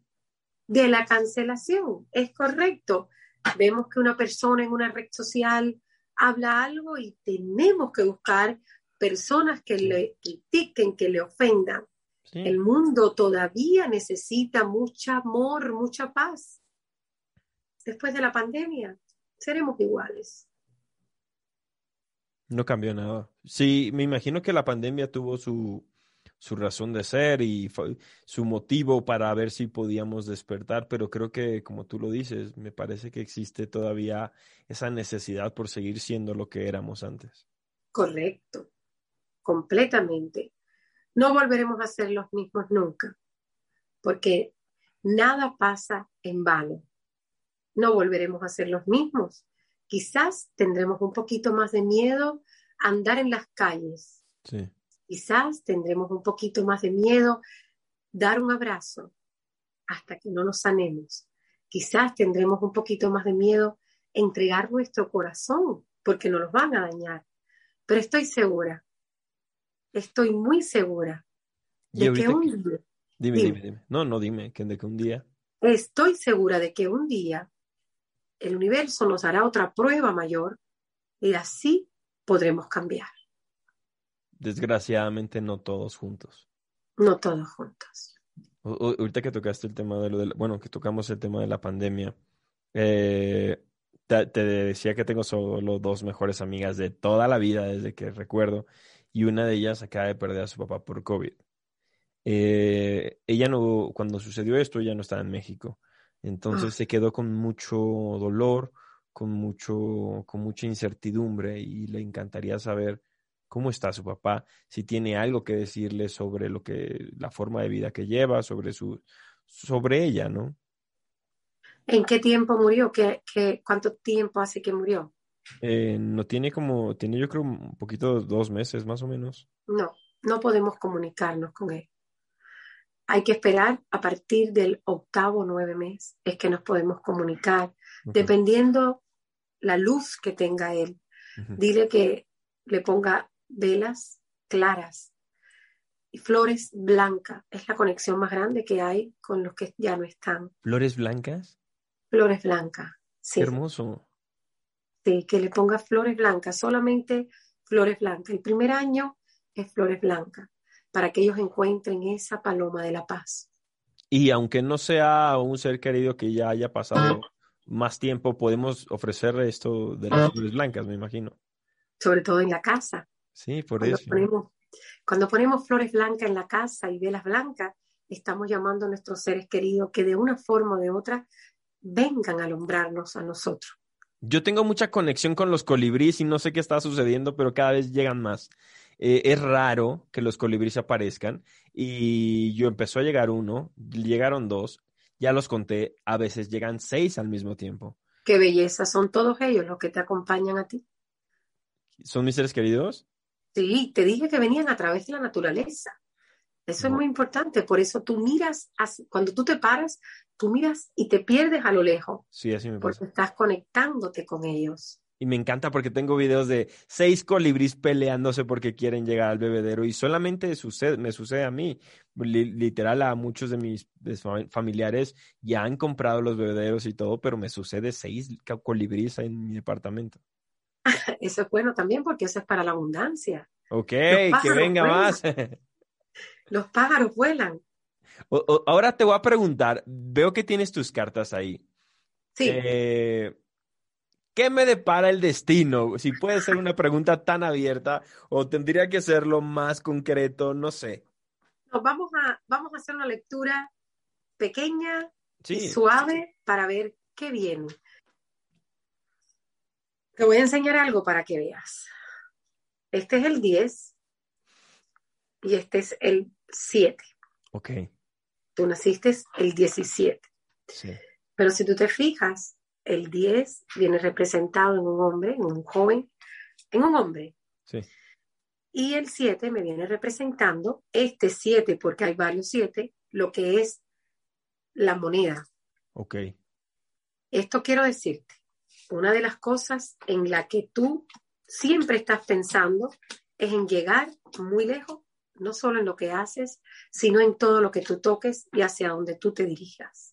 de la cancelación, es correcto. Vemos que una persona en una red social habla algo y tenemos que buscar personas que Sí. le critiquen, que le ofendan. Sí. El mundo todavía necesita mucho amor, mucha paz. Después de la pandemia, seremos iguales. No cambió nada. Sí, me imagino que la pandemia tuvo su, su razón de ser y fue- su motivo para ver si podíamos despertar, pero creo que, como tú lo dices, me parece que existe todavía esa necesidad por seguir siendo lo que éramos antes. Correcto, completamente. No volveremos a ser los mismos nunca, porque nada pasa en vano. No volveremos a ser los mismos. Quizás tendremos un poquito más de miedo a andar en las calles. Sí, Quizás tendremos un poquito más de miedo dar un abrazo hasta que no nos sanemos. Quizás tendremos un poquito más de miedo entregar nuestro corazón porque no los van a dañar. Pero estoy segura, estoy muy segura de que un día, Dime, Dime. dime, dime. No, no dime, que de que un día. estoy segura de que un día el universo nos hará otra prueba mayor y así podremos cambiar, Desgraciadamente no todos juntos. no todos juntos. O- ahorita que tocaste el tema de lo del, bueno, que tocamos el tema de la pandemia, eh, te, te decía que tengo solo dos mejores amigas de toda la vida desde que recuerdo, y una de ellas acaba de perder a su papá por COVID. Eh, ella no, cuando sucedió esto, ella no estaba en México, entonces Ah. se quedó con mucho dolor, con mucho, con mucha incertidumbre, y le encantaría saber cómo está su papá, si tiene algo que decirle sobre lo que, la forma de vida que lleva, sobre su, sobre ella, ¿no? ¿En qué tiempo murió? ¿Qué, qué, cuánto tiempo hace que murió? Eh, no tiene como, tiene yo creo un poquito, dos meses más o menos. No, no podemos comunicarnos con él. Hay que esperar a partir del octavo o nueve mes, es que nos podemos comunicar, dependiendo la luz que tenga él. Dile que le ponga velas claras y flores blancas. Es la conexión más grande que hay con los que ya no están. Flores blancas, Flores blancas, sí, qué hermoso. sí, que le ponga flores blancas, solamente flores blancas. El primer año es flores blancas, para que ellos encuentren esa paloma de la paz. Y aunque no sea un ser querido que ya haya pasado más tiempo, podemos ofrecerle esto de las flores blancas, me imagino. sobre todo en la casa. Sí, por Cuando eso. ponemos, cuando ponemos flores blancas en la casa y velas blancas, estamos llamando a nuestros seres queridos que de una forma o de otra vengan a alumbrarnos a nosotros. Yo tengo mucha conexión con los colibríes y no sé qué está sucediendo, pero cada vez llegan más. Eh, es raro que los colibríes aparezcan y yo empezó a llegar uno, llegaron dos, ya los conté, a veces llegan seis al mismo tiempo. Qué belleza, son todos ellos los que te acompañan a ti. ¿Son mis seres queridos? Sí, te dije que venían a través de la naturaleza. Eso es muy importante, por eso tú miras, hacia- cuando tú te paras, tú miras y te pierdes a lo lejos, Sí, así me pasa. porque estás conectándote con ellos. Y me encanta porque tengo videos de seis colibríes peleándose porque quieren llegar al bebedero y solamente sucede, me sucede a mí. Li- literal, a muchos de mis familiares ya han comprado los bebederos y todo, pero me sucede seis colibríes en mi departamento. Eso es bueno también porque eso es para la abundancia. Ok, que venga vuelan. más. Los pájaros vuelan. O- o- ahora te voy a preguntar, veo que tienes tus cartas ahí. Sí, Eh, ¿qué me depara el destino? Si puede ser una pregunta tan abierta o tendría que serlo más concreto, no sé. vamos a, vamos a hacer una lectura pequeña y suave para ver qué viene. Te voy a enseñar algo para que veas. Este es el 10 y este es el 7. ok, Tú naciste el 17. sí, Pero si tú te fijas, el 10 viene representado en un hombre, en un joven, en un hombre. sí, Y el 7 me viene representando, este 7, porque hay varios 7, lo que es la moneda. ok, Esto quiero decirte, una de las cosas en la que tú siempre estás pensando es en llegar muy lejos, no solo en lo que haces, sino en todo lo que tú toques y hacia donde tú te dirijas.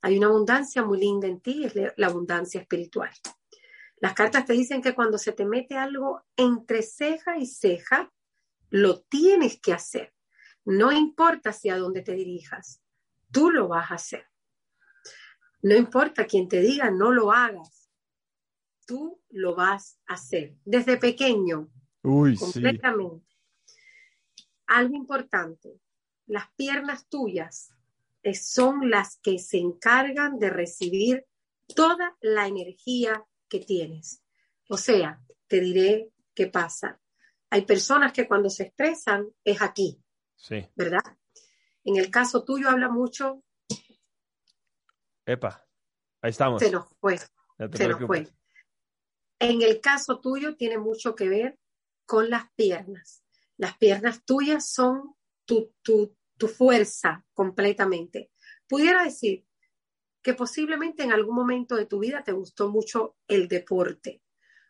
Hay una abundancia muy linda en ti, es la abundancia espiritual. Las cartas te dicen que cuando se te mete algo entre ceja y ceja, lo tienes que hacer. No importa hacia dónde te dirijas, tú lo vas a hacer. No importa quien te diga no lo hagas, tú lo vas a hacer. Desde pequeño, Uy, sí, completamente. Algo importante, las piernas tuyas son las que se encargan de recibir toda la energía que tienes. O sea, te diré qué pasa. Hay personas que cuando se estresan es aquí, sí, ¿verdad? En el caso tuyo habla mucho, epa, ahí estamos, se nos fue. no se nos fue. En el caso tuyo tiene mucho que ver con las piernas. Las piernas tuyas son tu, tu, tu fuerza completamente. Pudiera decir que posiblemente en algún momento de tu vida te gustó mucho el deporte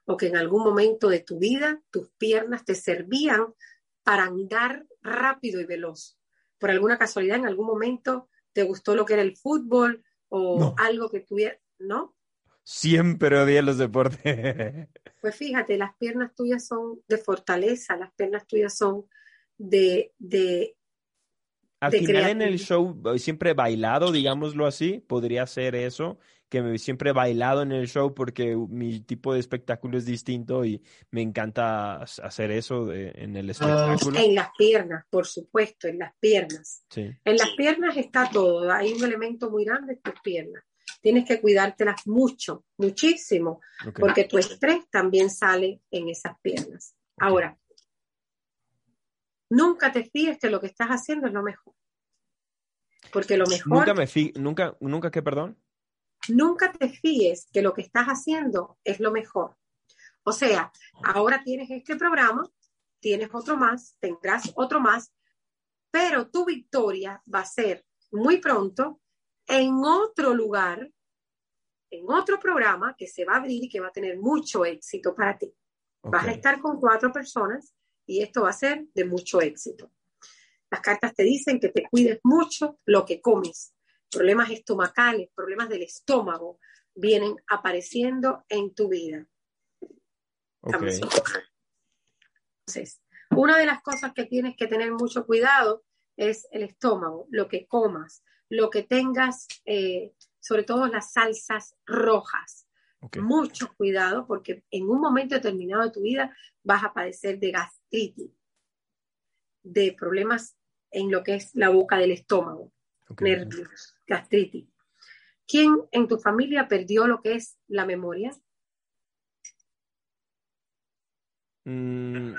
o que en algún momento de tu vida tus piernas te servían para andar rápido y veloz. Por alguna casualidad, en algún momento te gustó lo que era el fútbol o algo que tuviera, ¿no? Siempre odié los deportes. Pues fíjate, las piernas tuyas son de fortaleza, las piernas tuyas son de... de Al final en el show siempre he bailado, digámoslo así, podría ser eso, que me siempre he bailado en el show porque mi tipo de espectáculo es distinto y me encanta hacer eso en el espectáculo. En las piernas, por supuesto, en las piernas. En las piernas está todo, hay un elemento muy grande en tus piernas tienes que cuidártelas mucho, muchísimo, porque tu estrés también sale en esas piernas. Ahora, nunca te fíes que lo que estás haciendo es lo mejor. Porque lo mejor... Nunca me fí, nunca, nunca qué, perdón. Nunca te fíes que lo que estás haciendo es lo mejor. O sea, ahora tienes este programa, tienes otro más, tendrás otro más, pero tu victoria va a ser muy pronto en otro lugar, en otro programa que se va a abrir y que va a tener mucho éxito para ti. Vas a estar con cuatro personas y esto va a ser de mucho éxito. Las cartas te dicen que te cuides mucho lo que comes. Problemas estomacales, problemas del estómago vienen apareciendo en tu vida. Entonces, una de las cosas que tienes que tener mucho cuidado es el estómago, lo que comas, lo que tengas, eh, sobre todo las salsas rojas. Mucho cuidado porque en un momento determinado de tu vida vas a padecer de gastritis, de problemas en lo que es la boca del estómago, nervios, gastritis. ¿Quién en tu familia perdió lo que es la memoria? Mm,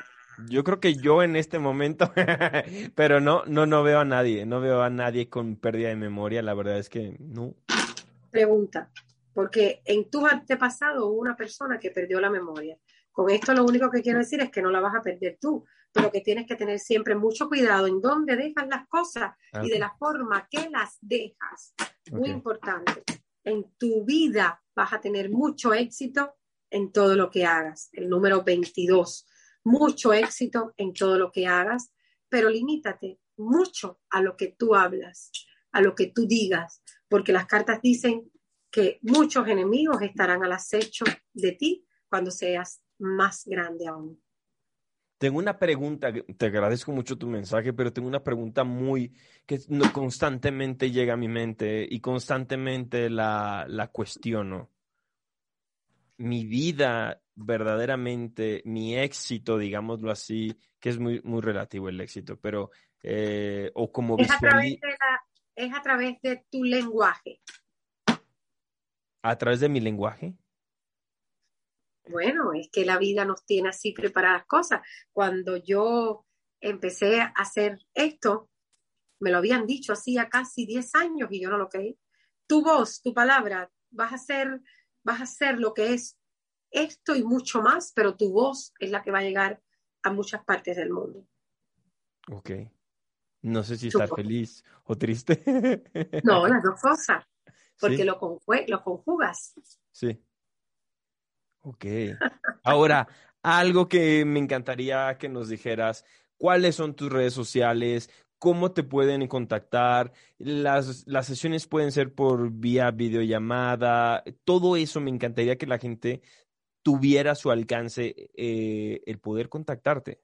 yo creo que yo en este momento, pero no, no, no veo a nadie, no veo a nadie con pérdida de memoria, la verdad es que no. Pregunta, porque en tu antepasado hubo una persona que perdió la memoria. Con esto lo único que quiero decir es que no la vas a perder tú, pero que tienes que tener siempre mucho cuidado en dónde dejas las cosas y de la forma que las dejas. Muy importante. En tu vida vas a tener mucho éxito en todo lo que hagas. El número 22 mucho éxito en todo lo que hagas, pero limítate mucho a lo que tú hablas, a lo que tú digas, porque las cartas dicen que muchos enemigos estarán al acecho de ti cuando seas más grande aún. Tengo una pregunta, te agradezco mucho tu mensaje, pero tengo una pregunta muy que constantemente llega a mi mente y constantemente la, la cuestiono. Mi vida verdaderamente mi éxito, digámoslo así, que es muy, muy relativo el éxito, pero, eh, o como es a, través de es a través de tu lenguaje. ¿A través de mi lenguaje? Bueno, es que la vida nos tiene así preparadas cosas. Cuando yo empecé a hacer esto, me lo habían dicho hacía casi 10 años y yo no lo creí. Tu voz, tu palabra, vas a ser, vas a ser lo que es esto y mucho más, pero tu voz es la que va a llegar a muchas partes del mundo. Ok. No sé si estar feliz o triste. no, las dos cosas, porque lo, lo conjugas. Sí. Ok. Ahora, algo que me encantaría que nos dijeras, ¿cuáles son tus redes sociales? ¿Cómo te pueden contactar? Las, las sesiones pueden ser por vía videollamada. Todo eso me encantaría que la gente tuviera su alcance eh, el poder contactarte?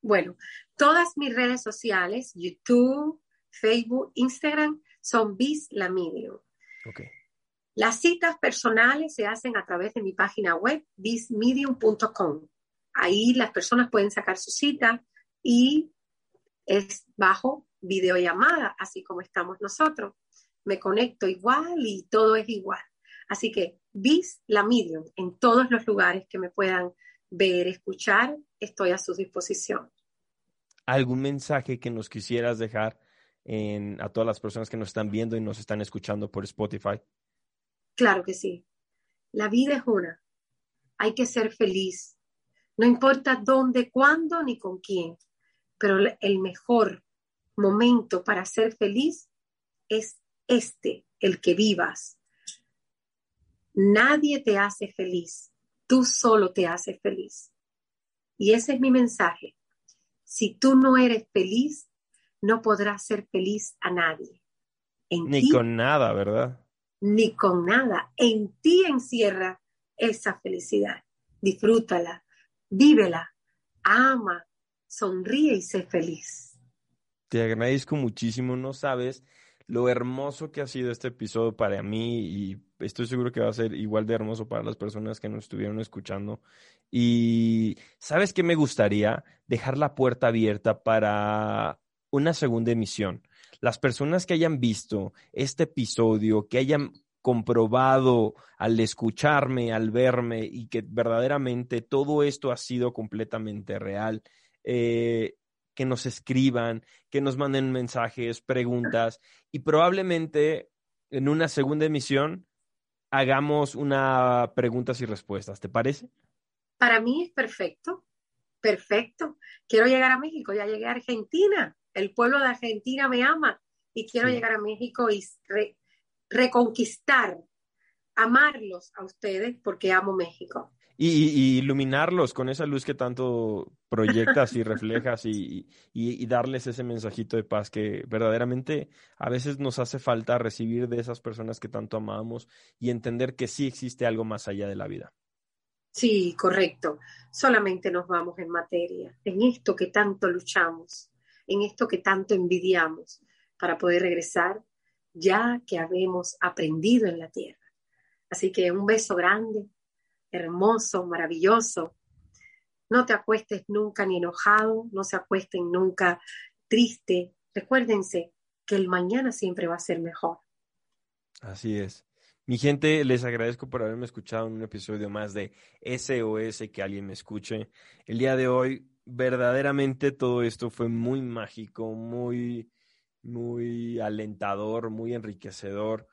Bueno, todas mis redes sociales, YouTube, Facebook, Instagram, son Bis la Medium. Las citas personales se hacen a través de mi página web, bismedium.com. Ahí las personas pueden sacar su cita y es bajo videollamada, así como estamos nosotros. Me conecto igual y todo es igual. Así que Vis la Medium en todos los lugares que me puedan ver, escuchar, estoy a su disposición. ¿Algún mensaje que nos quisieras dejar a todas las personas que nos están viendo y nos están escuchando por Spotify? Claro que sí. La vida es una. Hay que ser feliz. No importa dónde, cuándo ni con quién. Pero el mejor momento para ser feliz es este, el que vivas Nadie te hace feliz. tú solo te haces feliz. Y ese es mi mensaje. Si tú no eres feliz, no podrás ser feliz a nadie. ni con nada, ¿verdad? Ni con nada. En ti encierra esa felicidad. Disfrútala, vívela, ama, sonríe y sé feliz. Te agradezco muchísimo, no sabes lo hermoso que ha sido este episodio para mí y estoy seguro que va a ser igual de hermoso para las personas que nos estuvieron escuchando. Y sabes qué me gustaría dejar la puerta abierta para una segunda emisión. Las personas que hayan visto este episodio, que hayan comprobado al escucharme, al verme y que verdaderamente todo esto ha sido completamente real, eh, que nos escriban, que nos manden mensajes, preguntas y probablemente en una segunda emisión hagamos una preguntas y respuestas. ¿Te parece? Para mí es perfecto, perfecto. Quiero llegar a México, ya llegué a Argentina. El pueblo de Argentina me ama y quiero llegar a México y reconquistar, amarlos a ustedes porque amo México. Y, iluminarlos con esa luz que tanto proyectas y reflejas y, y, darles ese mensajito de paz que verdaderamente a veces nos hace falta recibir de esas personas que tanto amamos y entender que sí existe algo más allá de la vida. Sí, correcto. Solamente nos vamos en materia, en esto que tanto luchamos, en esto que tanto envidiamos, para poder regresar ya que habemos aprendido en la tierra. Así que un beso grande hermoso, maravilloso. No te acuestes nunca ni enojado, no se acuesten nunca triste. Recuérdense que el mañana siempre va a ser mejor. Así es. Mi gente, les agradezco por haberme escuchado en un episodio más de SOS, que alguien me escuche. El día de hoy, verdaderamente todo esto fue muy mágico, muy, muy alentador, muy enriquecedor.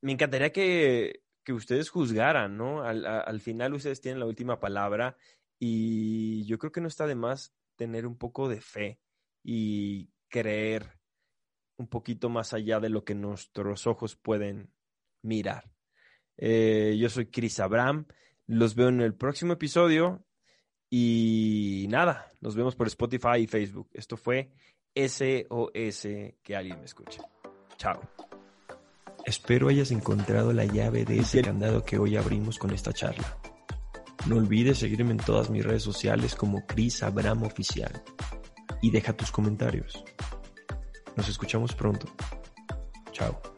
Me encantaría que que ustedes juzgaran, ¿no? Al, final ustedes tienen la última palabra y yo creo que no está de más tener un poco de fe y creer un poquito más allá de lo que nuestros ojos pueden mirar. Eh, yo soy Chris Abraham, los veo en el próximo episodio y nada, nos vemos por Spotify y Facebook. Esto fue SOS, que alguien me escuche. Chao. Espero hayas encontrado la llave de ese candado que hoy abrimos con esta charla. No olvides seguirme en todas mis redes sociales como Chris Abraham Oficial y deja tus comentarios. Nos escuchamos pronto. Chao.